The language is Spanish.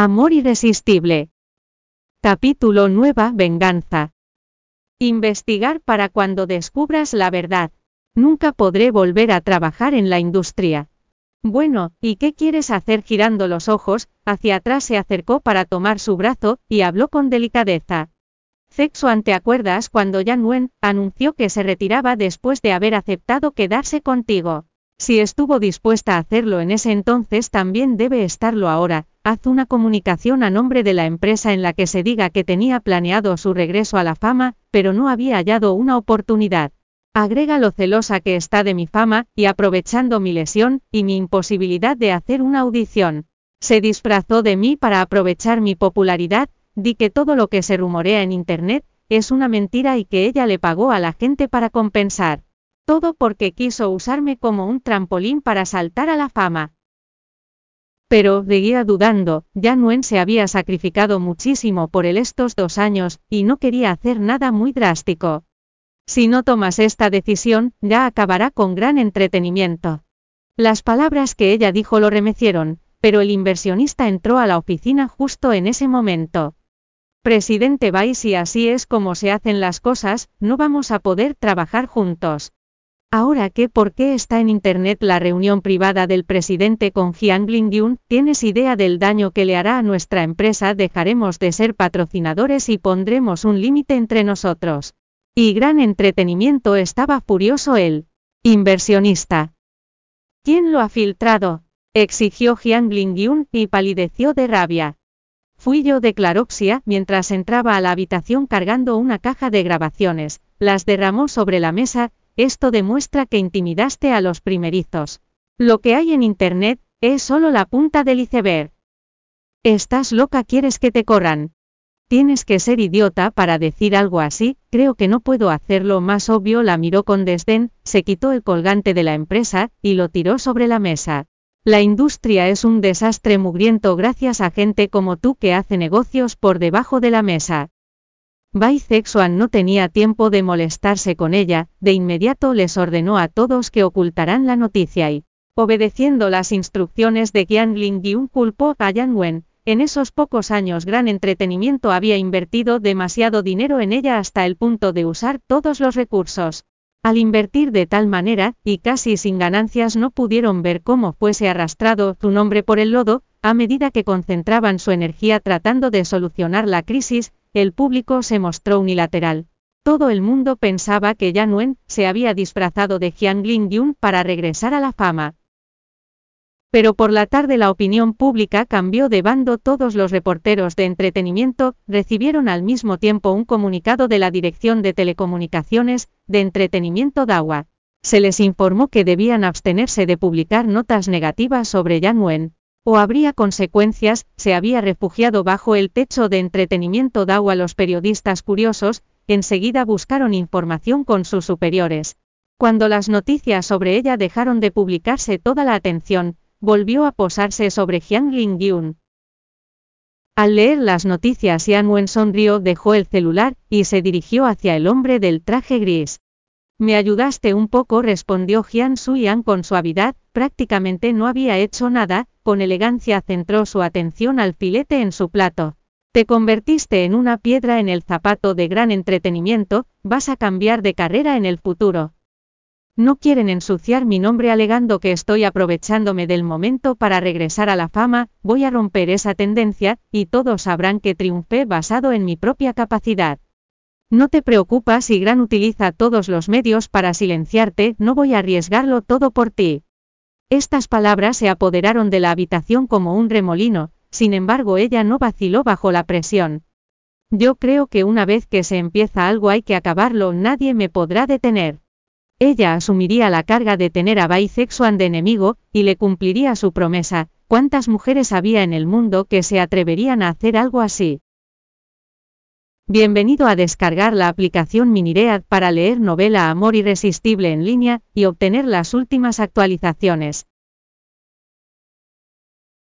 Amor irresistible. Capítulo Nueva Venganza. Investigar para cuando descubras la verdad. Nunca podré volver a trabajar en la industria. Bueno, ¿y qué quieres hacer girando los ojos? Hacia atrás se acercó para tomar su brazo, y habló con delicadeza. Sexuan, ¿te acuerdas cuando Yan Wen anunció que se retiraba después de haber aceptado quedarse contigo? Si estuvo dispuesta a hacerlo en ese entonces, también debe estarlo ahora. Haz una comunicación a nombre de la empresa en la que se diga que tenía planeado su regreso a la fama, pero no había hallado una oportunidad. Agrega lo celosa que está de mi fama, y aprovechando mi lesión, y mi imposibilidad de hacer una audición. Se disfrazó de mí para aprovechar mi popularidad, di que todo lo que se rumorea en Internet, es una mentira y que ella le pagó a la gente para compensar. Todo porque quiso usarme como un trampolín para saltar a la fama. Pero, seguía dudando, ya Nuen se había sacrificado muchísimo por él estos dos años, y no quería hacer nada muy drástico. Si no tomas esta decisión, ya acabará con gran entretenimiento. Las palabras que ella dijo lo remecieron, pero el inversionista entró a la oficina justo en ese momento. Presidente Bai, si así es como se hacen las cosas, no vamos a poder trabajar juntos. Ahora que por qué está en Internet la reunión privada del presidente con Jiang Lingyun, ¿tienes idea del daño que le hará a nuestra empresa? Dejaremos de ser patrocinadores y pondremos un límite entre nosotros. Y gran entretenimiento estaba furioso el inversionista. ¿Quién lo ha filtrado? exigió Jiang Lingyun y palideció de rabia. Fui yo, declaró Xia, mientras entraba a la habitación cargando una caja de grabaciones, las derramó sobre la mesa, esto demuestra que intimidaste a los primerizos. Lo que hay en Internet, es solo la punta del iceberg. ¿Estás loca? ¿Quieres que te corran? Tienes que ser idiota para decir algo así, creo que no puedo hacerlo más obvio. La miró con desdén, se quitó el colgante de la empresa, y lo tiró sobre la mesa. La industria es un desastre mugriento gracias a gente como tú que hace negocios por debajo de la mesa. Bai Zexuan no tenía tiempo de molestarse con ella, de inmediato les ordenó a todos que ocultaran la noticia y, obedeciendo las instrucciones de Qian Ling culpó a Yan Wen. En esos pocos años Gran Entretenimiento había invertido demasiado dinero en ella hasta el punto de usar todos los recursos. Al invertir de tal manera, y casi sin ganancias no pudieron ver cómo fuese arrastrado su nombre por el lodo, a medida que concentraban su energía tratando de solucionar la crisis, el público se mostró unilateral. Todo el mundo pensaba que Yan Wen se había disfrazado de Jiang Lingyun para regresar a la fama. Pero por la tarde la opinión pública cambió de bando. Todos los reporteros de entretenimiento recibieron al mismo tiempo un comunicado de la Dirección de Telecomunicaciones de Entretenimiento DAWA. Se les informó que debían abstenerse de publicar notas negativas sobre Yan Wen o habría consecuencias, se había refugiado bajo el techo de entretenimiento dado a los periodistas curiosos, enseguida buscaron información con sus superiores. Cuando las noticias sobre ella dejaron de publicarse toda la atención, volvió a posarse sobre Jiang Lingyun. Al leer las noticias Yan Wen sonrió, dejó el celular, y se dirigió hacia el hombre del traje gris. Me ayudaste un poco, respondió Jian Suyan con suavidad, prácticamente no había hecho nada, con elegancia centró su atención al filete en su plato. Te convertiste en una piedra en el zapato de gran entretenimiento, vas a cambiar de carrera en el futuro. No quieren ensuciar mi nombre alegando que estoy aprovechándome del momento para regresar a la fama, voy a romper esa tendencia, y todos sabrán que triunfé basado en mi propia capacidad. No te preocupas si Gran utiliza todos los medios para silenciarte, no voy a arriesgarlo todo por ti. Estas palabras se apoderaron de la habitación como un remolino, sin embargo ella no vaciló bajo la presión. Yo creo que una vez que se empieza algo hay que acabarlo, nadie me podrá detener. Ella asumiría la carga de tener a Bai Sexuan de enemigo, y le cumpliría su promesa. ¿Cuántas mujeres había en el mundo que se atreverían a hacer algo así? Bienvenido a descargar la aplicación Miniread para leer novela Amor Irresistible en línea y obtener las últimas actualizaciones.